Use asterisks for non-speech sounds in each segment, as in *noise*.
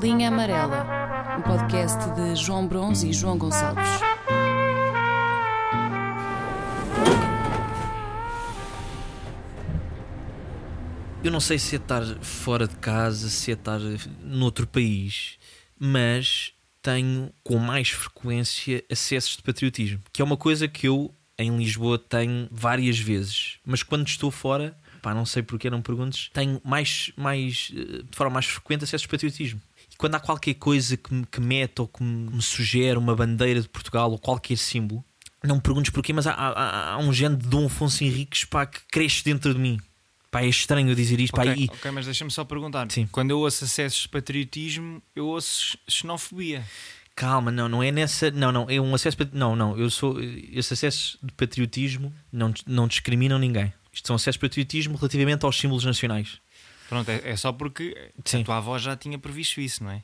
Linha Amarela, um podcast de João Bronze e João Gonçalves. Eu não sei se é estar fora de casa, se é estar noutro país, mas tenho com mais frequência acessos de patriotismo, que é uma coisa que eu em Lisboa tenho várias vezes, mas quando estou fora, pá, não sei porque não perguntes, tenho mais, mais eh, de forma mais frequente acessos de patriotismo. Quando há qualquer coisa que me, que mete ou que me sugere uma bandeira de Portugal ou qualquer símbolo, não me perguntes porquê, mas há, há, há um género de Dom Afonso Henriques pá, que cresce dentro de mim. Pá, é estranho dizer isto. Ok, pá, e, ok, mas deixa-me só perguntar. Sim. Quando eu ouço acessos de patriotismo, eu ouço xenofobia. Calma, não, não é nessa. Não, não, é um acesso. Não, não, eu sou. Esse acesso de patriotismo não, não discriminam ninguém. Isto são acessos de patriotismo relativamente aos símbolos nacionais. Pronto, é, é só porque Sim. a tua avó já tinha previsto isso, não é?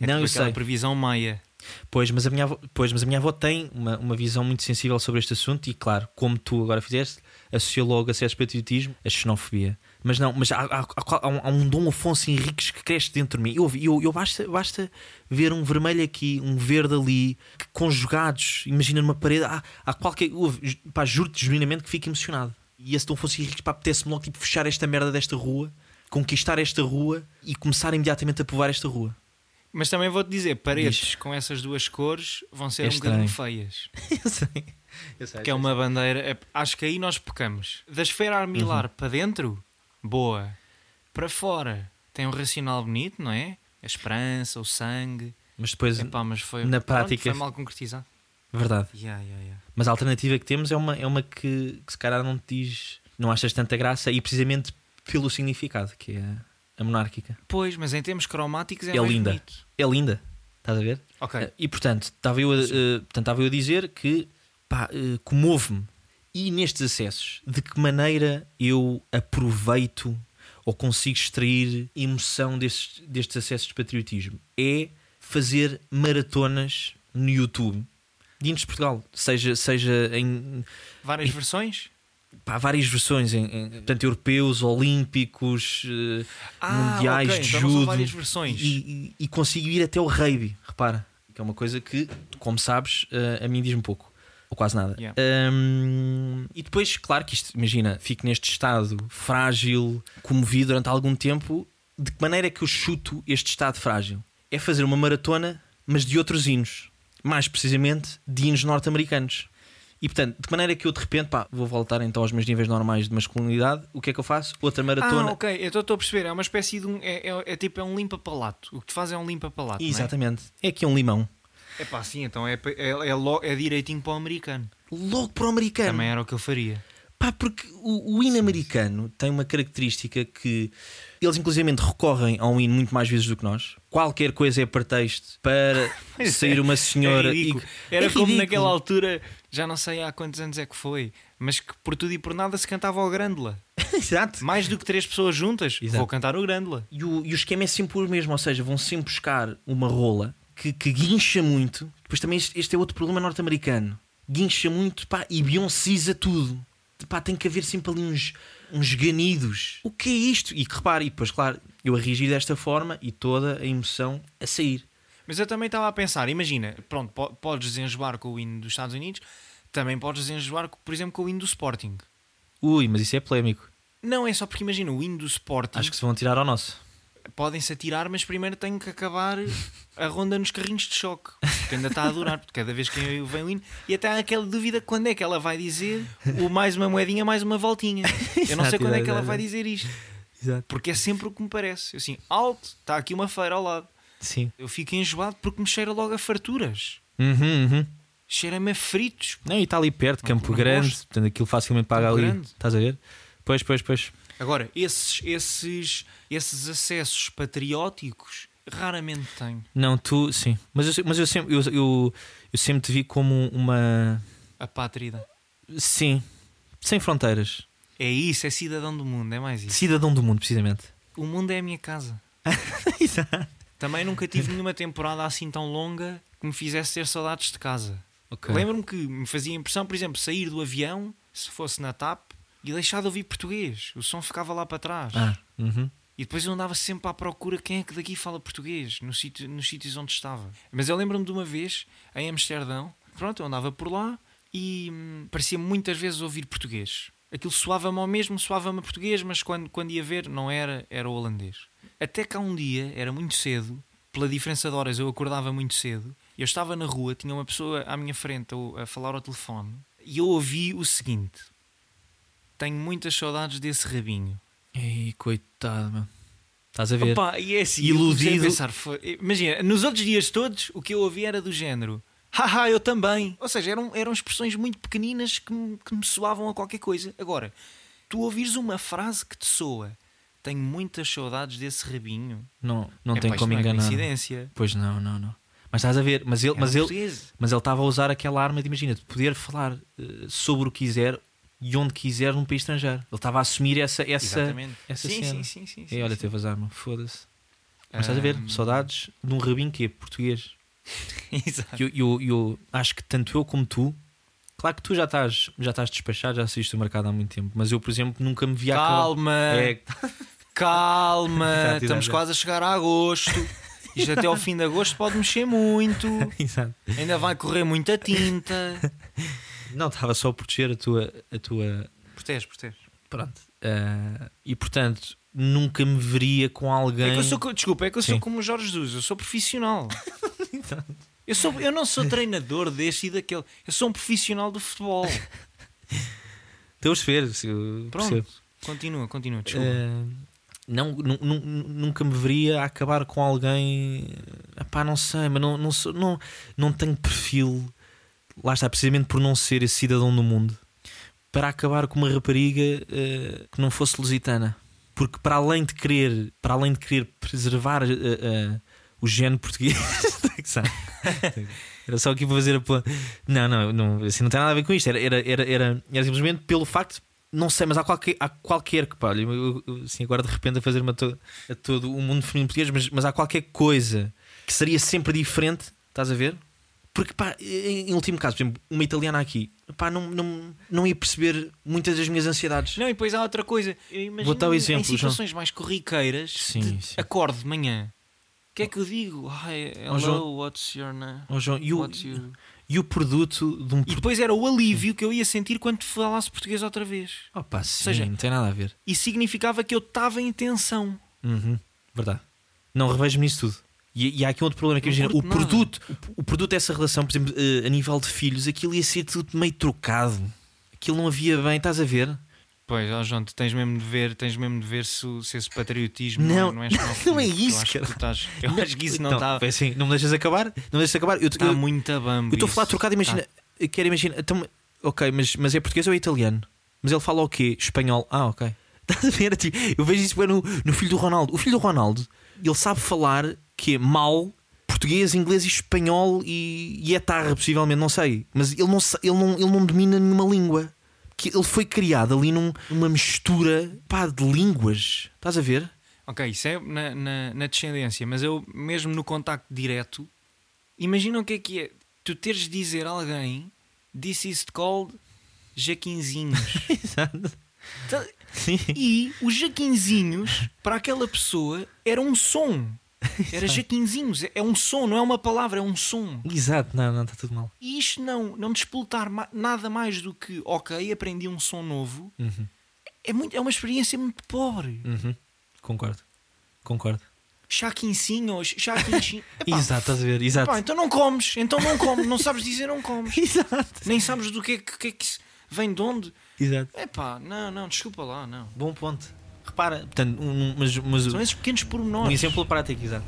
É Não, tipo eu sei. previsão maia. Pois, mas a minha avó, pois, mas a minha avó tem uma, uma visão muito sensível sobre este assunto e, claro, como tu agora fizeste, associa logo acesso de patriotismo a xenofobia. Mas não, mas há, há- há- um, há um Dom Afonso Henriques que cresce dentro de mim. Eu, eu, eu basta, basta ver um vermelho aqui, um verde ali, que conjugados, imagina numa parede, há, há qualquer. Pá, juro-te genuinamente que fico emocionado. E esse Dom Afonso Henriques, pá, apetece-me logo tipo, fechar esta merda desta rua, conquistar esta rua e começar imediatamente a povoar esta rua. Mas também vou-te dizer, paredes com essas duas cores vão ser É um bocadinho feias. *laughs* eu sei. Eu sei. Que é uma bandeira. é- acho que aí nós pecamos. Da esfera armilar Uhum. para dentro, boa. Para fora, tem um racional bonito, não é? A esperança, o sangue. Mas depois, Epá, mas foi, na pronto, prática- foi mal concretizado. verdade. Yeah, yeah, yeah. Mas a alternativa que temos é uma, é uma que, que se calhar não te diz, não achas tanta graça e precisamente pelo significado, que é a monárquica. Pois, mas em termos cromáticos é, É linda. bonito. É linda, estás a ver? Ok. Eh, E portanto, estava eu, a- eh, portanto, estava eu a dizer que pá, eh, comove-me. E nestes acessos, de que maneira eu aproveito ou consigo extrair emoção destes, destes acessos de patriotismo? É fazer maratonas no YouTube de Portugal, seja, seja em Várias versões? Pá, várias versões, em, em, portanto, europeus, olímpicos, eh, mundiais ok, de então judo várias versões. e, e, e consigo ir até o rugby, repara, que é uma coisa que, como sabes, eh, a mim diz-me pouco, ou quase nada. Yeah. Hum, e depois, claro que isto, imagina, fico neste estado frágil, comovido durante algum tempo. De que maneira é que eu chuto este estado frágil? É fazer uma maratona, mas de outros hinos, mais precisamente de hinos norte-americanos. E portanto, de maneira é que eu de repente pá, vou voltar então aos meus níveis normais de masculinidade? O que é que eu faço? Outra maratona. Ah, ok, eu estou a perceber. É uma espécie de um. É, é- é tipo é um limpa-palato. O que tu faz é um limpa-palato. é? Exatamente. É aqui um limão. É pá, sim, então é, é, é, lo- é direitinho para o americano. Logo para o americano. Também era o que eu faria. Pá, porque o, o hino americano tem uma característica que eles, inclusivamente, recorrem a um hino muito mais vezes do que nós. Qualquer coisa é pretexto para *laughs* sair é, uma senhora. É e- Era é como ridículo. naquela altura, já não sei há quantos anos é que foi, mas que por tudo e por nada se cantava ao Grândola. *laughs* Exato. Mais do que três pessoas juntas, Exato. vou cantar o Grândola. E o, e o esquema é sempre o mesmo, ou seja, vão sempre buscar uma rola que, que guincha muito. Depois também este, este é outro problema norte-americano. Guincha muito pá, e Beyoncéisa tudo. Pá, tem que haver sempre ali uns, uns ganidos. O que é isto? E que repare, e depois, claro, eu a reagir desta forma e toda a emoção a sair. Mas eu também estava a pensar, imagina, pronto, po- podes desenjoar com o hino dos Estados Unidos, também podes desenjoar, por exemplo, com o hino do Sporting. Ui, mas isso é polémico. Não é só porque imagina, o hino do Sporting Acho que se vão tirar ao nosso. podem-se atirar, mas primeiro tenho que acabar a ronda nos carrinhos de choque, que ainda está a durar, porque cada vez que vem o hino, e até há aquela dúvida quando é que ela vai dizer o mais uma moedinha, mais uma voltinha. *laughs* Eu não sei quando é que ela vai dizer isto, Exato. porque é sempre o que me parece. Assim, alto, está aqui uma feira ao lado. Sim. Eu fico enjoado porque me cheira logo a farturas. Uhum, uhum. Cheira-me a fritos. Não, e está ali perto, Não- Campo Grande, gosto. portanto aquilo facilmente paga Campo ali. Grande. Estás a ver? Pois, pois, pois. Agora, esses, esses, esses acessos patrióticos raramente tenho. Não, tu, sim. Mas eu, mas eu, sempre, eu, eu, eu sempre te vi como uma. A pátrida. Sim. Sem fronteiras. É isso, é cidadão do mundo, é mais isso. Cidadão do mundo, precisamente. O mundo é a minha casa. *laughs* Exato. Também nunca tive nenhuma temporada assim tão longa que me fizesse ter saudades de casa. Lembro-me que me fazia impressão, por exemplo, sair do avião, se fosse na TAP, e deixar de ouvir português. O som ficava lá para trás. Ah, uhum. E depois eu andava sempre à procura quem é que daqui fala português no sítio, nos sítios onde estava. Mas eu lembro-me de uma vez em Amsterdão, pronto, eu andava por lá e hum, parecia muitas vezes ouvir português. Aquilo soava-me ao mesmo, soava-me português, mas quando, quando ia ver não era, era holandês. Até cá um dia, era muito cedo, pela diferença de horas eu acordava muito cedo, eu estava na rua, tinha uma pessoa à minha frente a, a falar ao telefone e eu ouvi o seguinte: Tenho muitas saudades desse rabinho. Ei, coitado, mano. Estás a ver? Opa, e é assim, Iludido. pensar, foi- imagina, nos outros dias todos o que eu ouvi era do género. Haha, eu também. Ou seja, eram, eram expressões muito pequeninas que me, que me soavam a qualquer coisa. Agora, tu ouvires uma frase que te soa, tenho muitas saudades desse rabinho. Não, não É tem como não é enganar. coincidência. Pois não, não, não. Mas estás a ver, mas ele, mas ele, mas ele estava a usar aquela arma de imagina, de poder falar eh, sobre o que quiser e onde quiser num país estrangeiro. Ele estava a assumir essa, essa, Exatamente. essa sim, cena. sim, sim, sim, E sim, olha, sim. teve as armas, foda-se. Mas estás a ver, saudades de um rabinho que é português. *laughs* Exato. Eu, eu, eu acho que tanto eu como tu, claro que tu já estás, já estás despachado, já saíste do mercado há muito tempo, mas eu, por exemplo, nunca me via Calma, acabar. É, *laughs* calma, *laughs* estamos quase a chegar a agosto. Isto até ao fim de agosto pode mexer muito. *laughs* exato. Ainda vai correr muita tinta. Não, estava só a proteger a tua. A tua Protege, protege. pronto. Ah, e portanto, nunca me veria com alguém. É eu sou, desculpa, é que eu Sim. sou como o Jorge Jesus, eu sou profissional. *laughs* eu, sou, eu não sou treinador deste e daquele, eu sou um profissional do futebol. *laughs* Estou a eu Pronto, percebo. continua, continua, desculpa. Ah, não, nu- nu- nunca me veria a acabar com alguém. Epá, não sei, mas não, não, sou- não, não tenho perfil. Lá está, precisamente por não ser esse cidadão do mundo, para acabar com uma rapariga ah, que não fosse lusitana. Porque para além de querer, para além de querer preservar ah, ah, o género português, *laughs* era só aqui para fazer a Não, não, não, assim, não tem nada a ver com isto. Era, era, era, era, era simplesmente pelo facto não sei, mas há qualquer, há qualquer que pá, eu, eu, assim, agora de repente a fazer-me a, to- a todo o mundo feminino português, mas, mas há qualquer coisa que seria sempre diferente, estás a ver? Porque, pá, em, em último caso, por exemplo, uma italiana aqui, pá, não, não, não ia perceber muitas das minhas ansiedades. Não, e depois há outra coisa. Eu imagino Vou dar o exemplo, em situações mais corriqueiras, Sim, sim. acorde de manhã. O que é que eu digo? Hi, hello, João- what's your name? João, e, o, your... e o produto de um. E depois era o alívio que eu ia sentir quando falasse português outra vez. Opa, sim, seja- não tem nada a ver. E significava que eu estava em tensão. Uhum, verdade. Não revejo-me nisso tudo. E, e há aqui um outro problema que imagina, o nada. produto, o, produto dessa relação, por exemplo, eh, a nível de filhos, aquilo ia ser tudo meio trocado. Aquilo não havia bem, estás a ver? Pois, ó João, tu tens mesmo de ver, tens mesmo de ver se, se esse patriotismo Não, não, não é *laughs* não é Eu isso, acho que cara. estás- *laughs* eu acho que isso não está é assim, não me deixas acabar? Não me deixas acabar? Eu tá eu- muito a bambo. eu estou a falar trocado, imagina, Tá. eu quero imaginar, então, ok, mas, mas é português ou é italiano? Mas ele fala o quê? Espanhol. Ah, ok. *laughs* Estás a ver? Tipo, Eu vejo isso bem no, no filho do Ronaldo. O filho do Ronaldo, ele sabe falar que é mal português, inglês e espanhol e, e etarra, possivelmente, não sei. Mas ele não, ele não, ele não domina nenhuma língua. Que ele foi criado ali num- numa mistura pá, de línguas. Estás a ver? Ok, isso é na, na, na descendência, mas eu mesmo no contacto direto, imagina o que é que é tu teres de dizer a alguém This is called Jaquinzinhos. *laughs* Exato. Sim. e os Jaquinzinhos, para aquela pessoa, era um som. Era Jaquinzinhos, é um som, não é uma palavra, é um som. Exato, não, não, está tudo mal. E isto não, não despoltar nada mais do que, ok, aprendi um som novo, Uhum, é, muito, é uma experiência muito pobre. uhum. Concordo. Concordo. Chaquincinhos, chaquincinhos. *laughs* Epá, Exato, estás a ver? Exato. Pá, então não comes, então não comes, não sabes dizer não comes, *laughs* Exato. nem sabes do que é que, que, é que vem de onde. Exato. É pá, não, não, desculpa lá, não. Bom ponto. Repara, portanto, um, mas, mas São esses pequenos pormenores. um exemplo prático, exato.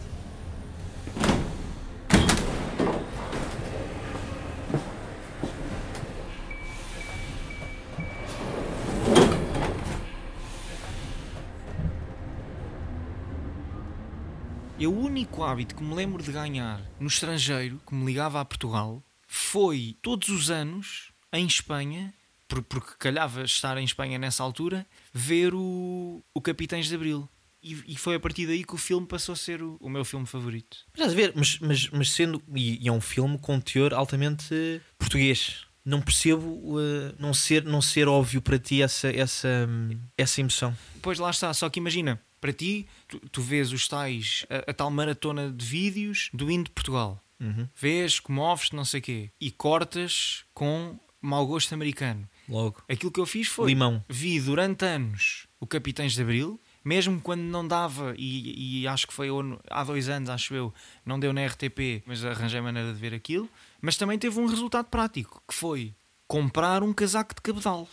Eu, o único hábito que me lembro de ganhar no estrangeiro, que me ligava a Portugal, foi todos os anos, em Espanha, porque calhava estar em Espanha nessa altura, ver o, o Capitães de Abril. E, e foi a partir daí que o filme passou a ser o, o meu filme favorito. Mas ver, mas, mas, mas sendo. E, e é um filme com teor altamente português. Não percebo eh, não, ser, não ser óbvio para ti essa, essa, essa emoção. Pois lá está, só que imagina, Para ti, tu, tu vês os tais, a, a tal maratona de vídeos do hino de Portugal. Uhum. Vês, comoves, não sei o quê. E cortas com mau gosto americano. Logo. Aquilo que eu fiz foi. Limão. Vi durante anos o Capitães de Abril, mesmo quando não dava, e, e acho que foi ano- há dois anos, acho eu, não deu na RTP, mas arranjei maneira de ver aquilo. Mas também teve um resultado prático, que foi comprar um casaco de cabedal.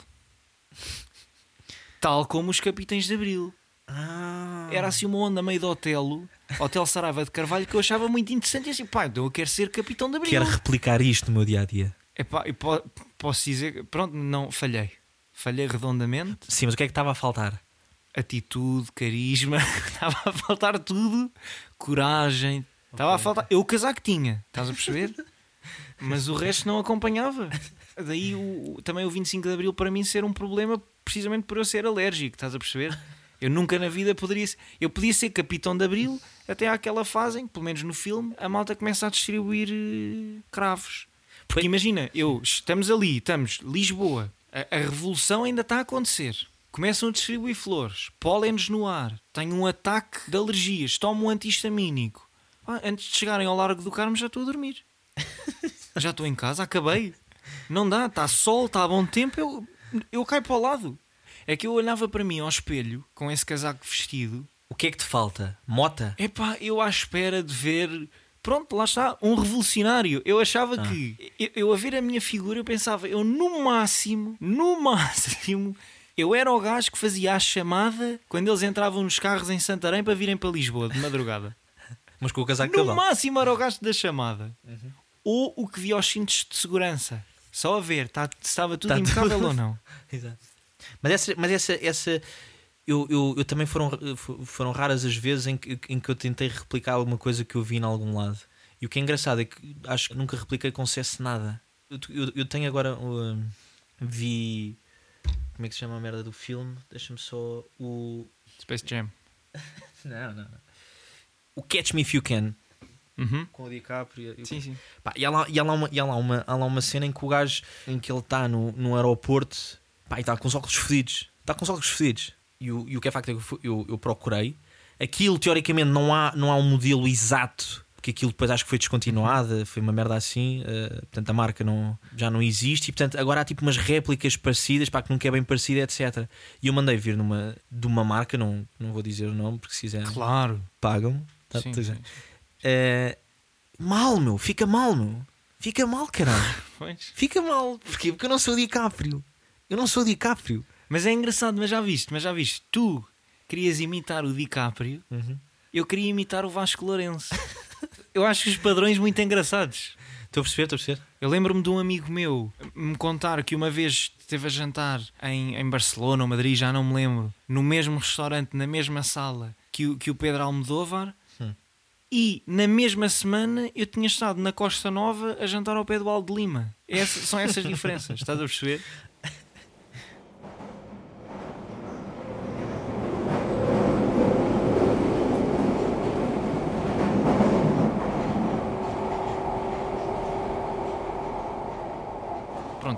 *laughs* Tal como os Capitães de Abril. Ah. Era assim uma onda meio de Otelo, Hotel Saraiva de Carvalho, que eu achava muito interessante. E assim, pá, então eu quero ser Capitão de Abril. Quero replicar isto no meu dia a dia. Epá, e po- posso dizer, pronto, não, falhei. Falhei redondamente. Sim, mas o que é que estava a faltar? atitude, carisma, *laughs* estava a faltar tudo, coragem, estava a faltar. Eu o casaco tinha, estás a perceber? *laughs* Mas o resto não acompanhava. Daí o, o- também o 25 de Abril para mim ser um problema precisamente por eu ser alérgico, estás a perceber? Eu nunca na vida poderia ser. Eu podia ser capitão de Abril até àquela fase em que, pelo menos no filme, a malta começa a distribuir eh, cravos. Porque imagina, eu estamos ali, estamos Lisboa, a, a revolução ainda está a acontecer. Começam a distribuir flores, pólenes no ar, tenho um ataque de alergias, tomo um antihistamínico. Ah, antes de chegarem ao Largo do Carmo já estou a dormir. *laughs* já estou em casa, acabei. Não dá, está sol, está a bom tempo, eu, eu caio para o lado. É que eu olhava para mim ao espelho, com esse casaco vestido, O que é que te falta? Mota? Epá, eu à espera de ver. Pronto, lá está, um revolucionário. Eu achava que. Eu, eu a ver a minha figura, eu pensava, eu no máximo, no *laughs* máximo, eu era o gajo que fazia a chamada quando eles entravam nos carros em Santarém para virem para Lisboa de madrugada. *laughs* Mas com o casaco no máximo era o gajo da chamada. Ou o que via os cintos de segurança. Só a ver, tá, estava tudo Tá impecável tudo- ou não. *laughs* Exato. Mas essa, mas essa, essa eu, eu, eu também foram, foram raras as vezes em que, em que eu tentei replicar alguma coisa que eu vi em algum lado. E o que é engraçado é que acho que nunca repliquei com sucesso nada. Eu, eu, eu tenho agora um, vi como é que se chama a merda do filme? Deixa-me só o Space Jam. *laughs* não, não, não. O Catch Me If You Can Uhum. com o DiCaprio. Sim, sim. Pá, e há lá, e há lá, uma, e há lá, uma, há lá uma cena em que o gajo em que ele está no, no aeroporto pá, e está com os óculos fedidos. Está com os óculos fedidos. E o, e o que é facto é que eu, eu, eu procurei. Aquilo, teoricamente, não há, não há um modelo exato. Porque aquilo depois acho que foi descontinuado, foi uma merda assim. eh, portanto, a marca não, já não existe. E portanto, agora há tipo umas réplicas parecidas, para que nunca é bem parecida, etc. E eu mandei vir numa, de uma marca, não, não vou dizer o nome, porque se quiser Claro. pagam. Tá, Sim, sim. Eh, mal, meu, fica mal, meu. Fica mal, caralho. *laughs* Fica mal. Porquê? Porque eu não sou DiCaprio. Eu não sou DiCaprio. Mas é engraçado, mas já viste, mas já viste, tu querias imitar o DiCaprio, eu queria imitar o Vasco Lourenço. *laughs* eu acho os padrões muito engraçados. Estou a perceber, estou a perceber. Eu lembro-me de um amigo meu me contar que uma vez esteve a jantar em, em Barcelona ou Madrid, já não me lembro, no mesmo restaurante, na mesma sala que o, que o Pedro Almodóvar. Hum. E na mesma semana eu tinha estado na Costa Nova a jantar ao pé do Aldo de Lima. Essa- são essas diferenças, estás a perceber?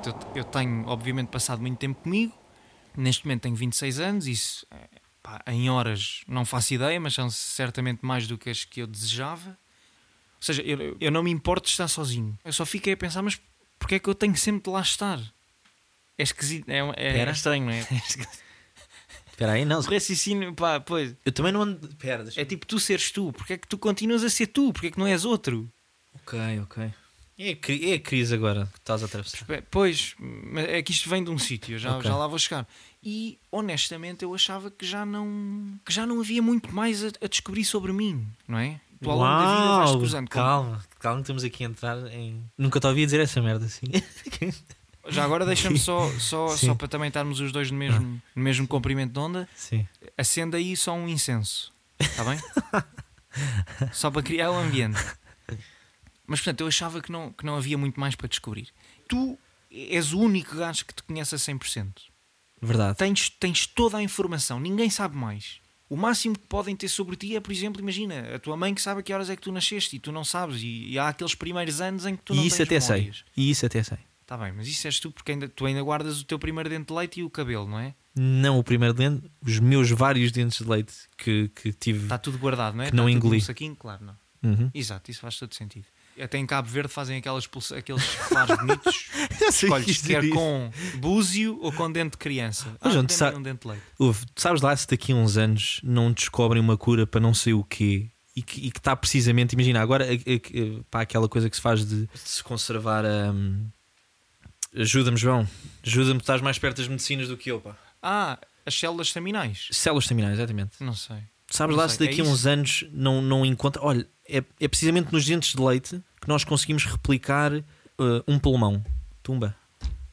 Eu, eu tenho obviamente passado muito tempo comigo. Neste momento tenho 26 anos, isso eh, pá, em horas não faço ideia, mas são certamente mais do que as que eu desejava. Ou seja, eu, eu não me importo de estar sozinho. Eu só fiquei a pensar, mas porque é que eu tenho sempre de lá estar? É esquisito, é, é, Pera. estranho, não é? *laughs* É. Espera aí, não. O raciocínio, pá, pois. Eu também não ando. Deixa É tipo tu seres tu, porque é que tu continuas a ser tu? Porque é que não és outro? Ok, ok. É a, é a crise agora que estás a atravessar. Pois, mas é que isto vem de um sítio, já, Ok. já lá vou chegar. E honestamente eu achava que já não, que já não havia muito mais a, a descobrir sobre mim, não é? Tu ao longo da vida vais cruzando com- calma, calma, que estamos aqui a entrar em. Nunca te ouvi dizer essa merda assim. *laughs* Já agora deixa-me só, só, *laughs* Sim. só para também estarmos os dois no mesmo, no mesmo comprimento de onda, Sim. acenda aí só um incenso, está bem? *laughs* só para criar o ambiente. Mas portanto, eu achava que não, que não havia muito mais para descobrir. Tu és o único gajo que te conhece a 100%. Verdade. tens, tens toda a informação, ninguém sabe mais. O máximo que podem ter sobre ti é, por exemplo, imagina, a tua mãe que sabe a que horas é que tu nasceste e tu não sabes, e, e há aqueles primeiros anos em que tu não E isso até sei. E isso até sei. Está bem, mas isso és tu porque ainda, tu ainda guardas o teu primeiro dente de leite e o cabelo, não é? Não o primeiro dente, os meus vários dentes de leite que, que tive. Está tudo guardado, não é? Que não Está tudo engoli. num saquinho, claro, não. Uhum. Exato, isso faz todo sentido. Até em Cabo Verde fazem aquelas pulsa- aqueles claros bonitos. Sei *laughs* que Escolhes isto quer com búzio ou com dente de criança. Mas, ah, tu dê-me sa- um dente de leite. Ouve, tu sabes lá se daqui a uns anos não descobrem uma cura para não sei o quê e que e está precisamente, imagina, agora para aquela coisa que se faz de, de se conservar a. Ajuda-me, João. Ajuda-me, estás mais perto das medicinas do que eu, pá. Ah, as células staminais? Células staminais, exatamente. Não sei. Sabes Não lá sei, se daqui é a uns isso? anos não, não encontra. Olha, é, é precisamente nos dentes de leite que nós conseguimos replicar eh, um pulmão. Tumba.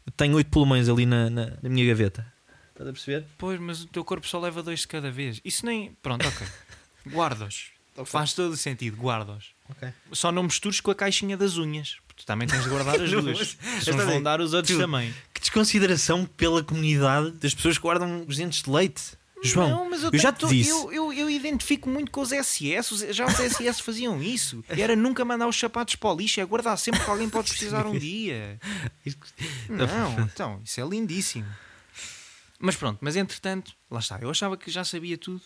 Eu tenho oito pulmões ali na, na, na minha gaveta. Estás a perceber? Pois, mas o teu corpo só leva dois de cada vez. Isso nem. Pronto, ok. *laughs* Guarda-os. Faz todo o sentido, guarda-os. Ok. Só não mistures com a caixinha das unhas. Porque tu também tens de guardar as *laughs* duas. Se vão dar os outros tu- também. Que desconsideração pela comunidade das pessoas que guardam os dentes de leite. João, não, mas eu, eu já te disse. Eu, eu, eu identifico muito com os SS. Já os SS faziam isso. *laughs* Era nunca mandar os sapatos para o lixo, é guardar sempre que alguém pode precisar um dia. *laughs* Não, então, isso é lindíssimo. Mas pronto, mas entretanto, lá está, eu achava que já sabia tudo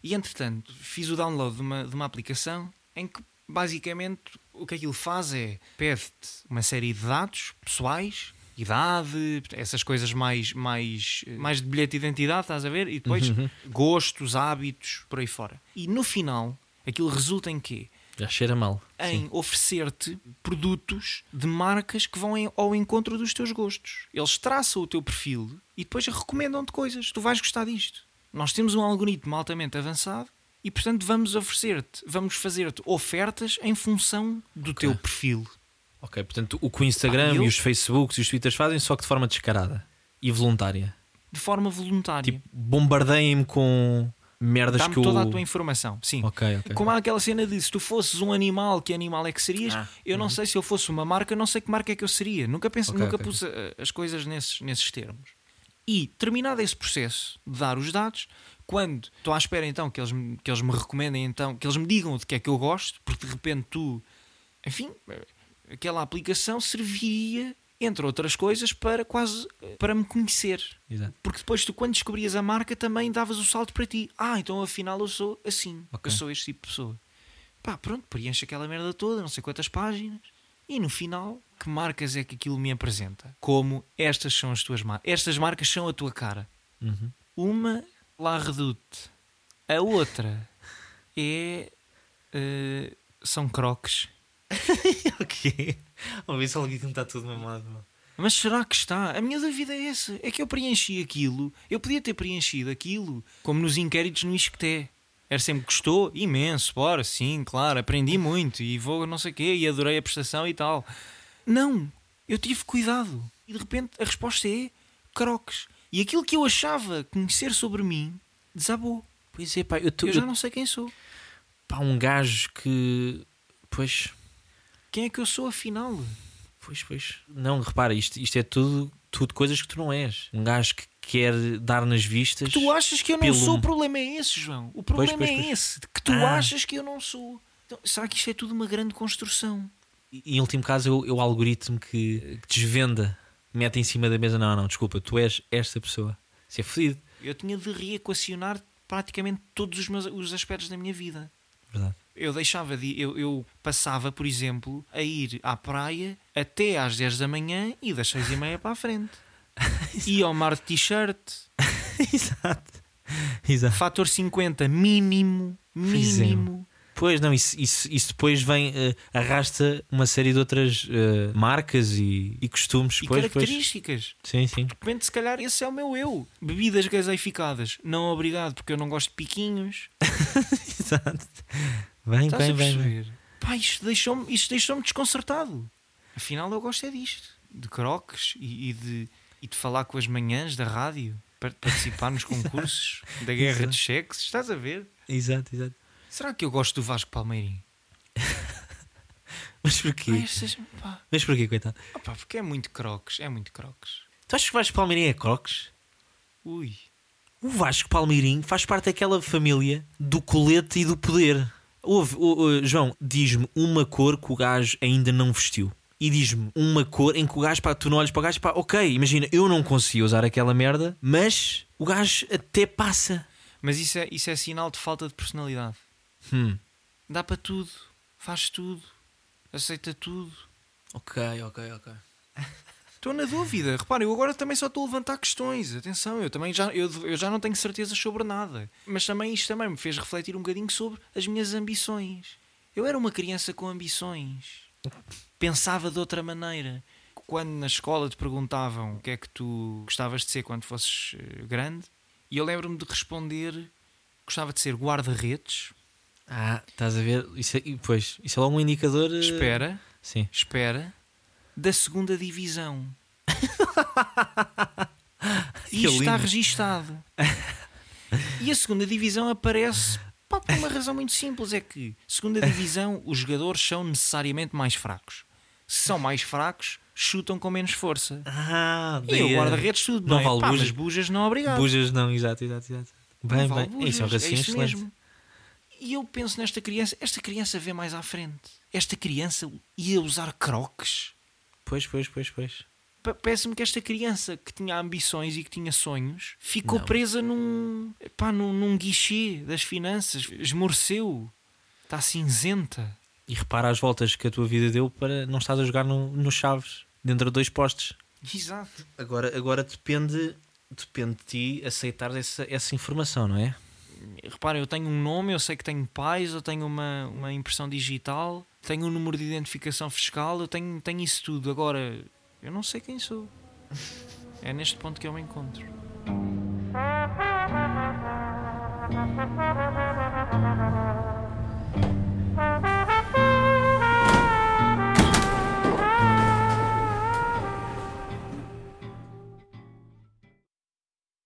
e entretanto fiz o download de uma, de uma aplicação em que basicamente o que aquilo faz é pede-te uma série de dados pessoais, idade, essas coisas mais, mais, mais de bilhete de identidade, estás a ver? E depois gostos, hábitos, por aí fora. E no final, aquilo resulta em quê? Já cheira mal. em oferecer-te produtos de marcas que vão ao encontro dos teus gostos. Eles traçam o teu perfil e depois recomendam-te coisas. Tu vais gostar disto. Nós temos um algoritmo altamente avançado e, portanto, vamos oferecer-te, vamos fazer-te ofertas em função do teu perfil. Ok, portanto, o que o Instagram Ah, eu- e os Facebooks e os Twitters fazem, só que de forma descarada e voluntária. De forma voluntária. Tipo, bombardeiem-me com merdas Dá-me que eu. toda a tua informação. Sim. Ok. Como há aquela cena de se tu fosses um animal, que animal é que serias? Ah, eu não sei se eu fosse uma marca, não sei que marca é que eu seria. Nunca, pense, Ok, nunca pus eh, as coisas nesses, nesses termos. E terminado esse processo de dar os dados, quando estou à espera então que eles, me- que eles me recomendem, então, que eles me digam de que é que eu gosto, porque de repente tu, enfim, eh, aquela aplicação serviria, entre outras coisas, para quase para me conhecer. Exato. Porque depois tu, quando descobrias a marca, também davas o salto para ti. Ah, então afinal eu sou assim. Ok. Eu sou este tipo de pessoa. Pá, pronto, preenche aquela merda toda, não sei quantas páginas. E no final, que marcas é que aquilo me apresenta? Como estas são as tuas marcas. Estas marcas são a tua cara. Uhum. Uma, La Redoute. A outra é. eh, são croques. Ok. Vamos ver se alguém está tudo mamado. Mas será que está? A minha dúvida é essa. É que eu preenchi aquilo. Eu podia ter preenchido aquilo como nos inquéritos no Isqueté. Era sempre gostou, imenso, bora, sim, claro, aprendi muito e vou não sei o quê e adorei a prestação e tal. Não, eu tive cuidado. E de repente a resposta é croques. E aquilo que eu achava conhecer sobre mim desabou. Pois é, pá, eu, tô, Eu eu já não sei quem sou. pá, um gajo que. Pois, Quem é que eu sou afinal? pois, pois. Não, repara, isto, isto é tudo, tudo coisas que tu não és. Um gajo que quer dar nas vistas. Tu achas que eu não pelo- sou? O problema é esse, João. O problema pois, é pois. esse. Que tu Ah. achas que eu não sou. Então, será que isto é tudo uma grande construção? E em último caso, é o, é o algoritmo que, que desvenda, mete em cima da mesa. Não, não, desculpa, tu és esta pessoa. Isso é fodido. Eu tinha de reequacionar praticamente todos os meus os aspectos da minha vida. Verdade. Eu deixava de. Eu, eu passava, por exemplo, a ir à praia até às 10 da manhã e das 6 e meia para a frente. Ia *laughs* ao mar de t-shirt, *laughs* Exato. Exato. fator 50 mínimo, Pois mínimo. Pois não, isso, isso, isso depois vem, eh, arrasta uma série de outras eh, marcas e, e costumes. E pois, pois. características. Sim, sim. De repente, se calhar, esse é o meu eu. Bebidas gaseificadas. Não obrigado, porque eu não gosto de piquinhos. *laughs* Exato. Vem, Estás vem, vem. perceber? Pá, isto deixou-me isto deixou desconcertado. Afinal, eu gosto é disto. De croques e, e de, e de falar com as manhãs da rádio. Para participar nos *laughs* concursos da guerra Exato. de cheques. Estás a ver? Exato, exato. Será que eu gosto do Vasco Palmeirim? *laughs* Mas porquê? Estas- pá. Mas porquê, coitado? Ah, pá, porque é muito croques. É muito croques. Tu achas que o Vasco Palmeirim é croques? Ui. O Vasco Palmeirim faz parte daquela família do colete e do poder. Houve, João, diz-me uma cor que o gajo ainda não vestiu. e diz-me uma cor em que o gajo, pá, tu não olhas para o gajo, pá, ok, imagina, eu não consigo usar aquela merda, mas o gajo até passa. Mas isso é, isso é sinal de falta de personalidade. Hum. Dá para tudo, faz tudo, aceita tudo. Ok, ok, ok. *laughs* Estou na dúvida. Reparem, eu agora também só estou a levantar questões. Atenção, eu também já, eu, eu já não tenho certezas sobre nada. Mas também isto também me fez refletir um bocadinho sobre as minhas ambições. Eu era uma criança com ambições. Pensava de outra maneira. Quando na escola te perguntavam o que é que tu gostavas de ser quando fosses eh, grande, e eu lembro-me de responder gostava de ser guarda-redes. Ah, estás a ver? Isso é, pois, isso é logo um indicador. eh, Espera, Sim. espera, da segunda divisão. *laughs* Isto está registado. E a segunda divisão aparece pá, por uma razão muito simples: é que segunda divisão os jogadores são necessariamente mais fracos. Se são mais fracos, chutam com menos força. Ah, E o guarda-redes tudo não bem. vale Pá, bujas. bujas não obrigado. Bujas não, exato, exato, exato. Bem, Não vale bem. Isso é um raciocínio isso excelente. mesmo. E eu penso nesta criança, esta criança vê mais à frente. Esta criança ia usar croques. Pois, pois, pois, pois. Pa- Parece-me que esta criança que tinha ambições e que tinha sonhos ficou Não. presa num, pá, num, num guichê das finanças, esmoreceu, está cinzenta. E repara as voltas que a tua vida deu para não estás a jogar no, no Chaves, dentro de dois postes. Exato. Agora, agora depende, depende de ti aceitar essa, essa informação, não é? reparem, eu tenho um nome, eu sei que tenho pais, eu tenho uma, uma impressão digital, tenho um número de identificação fiscal, eu tenho, tenho isso tudo. Agora, eu não sei quem sou. É neste ponto que eu me encontro. *laughs*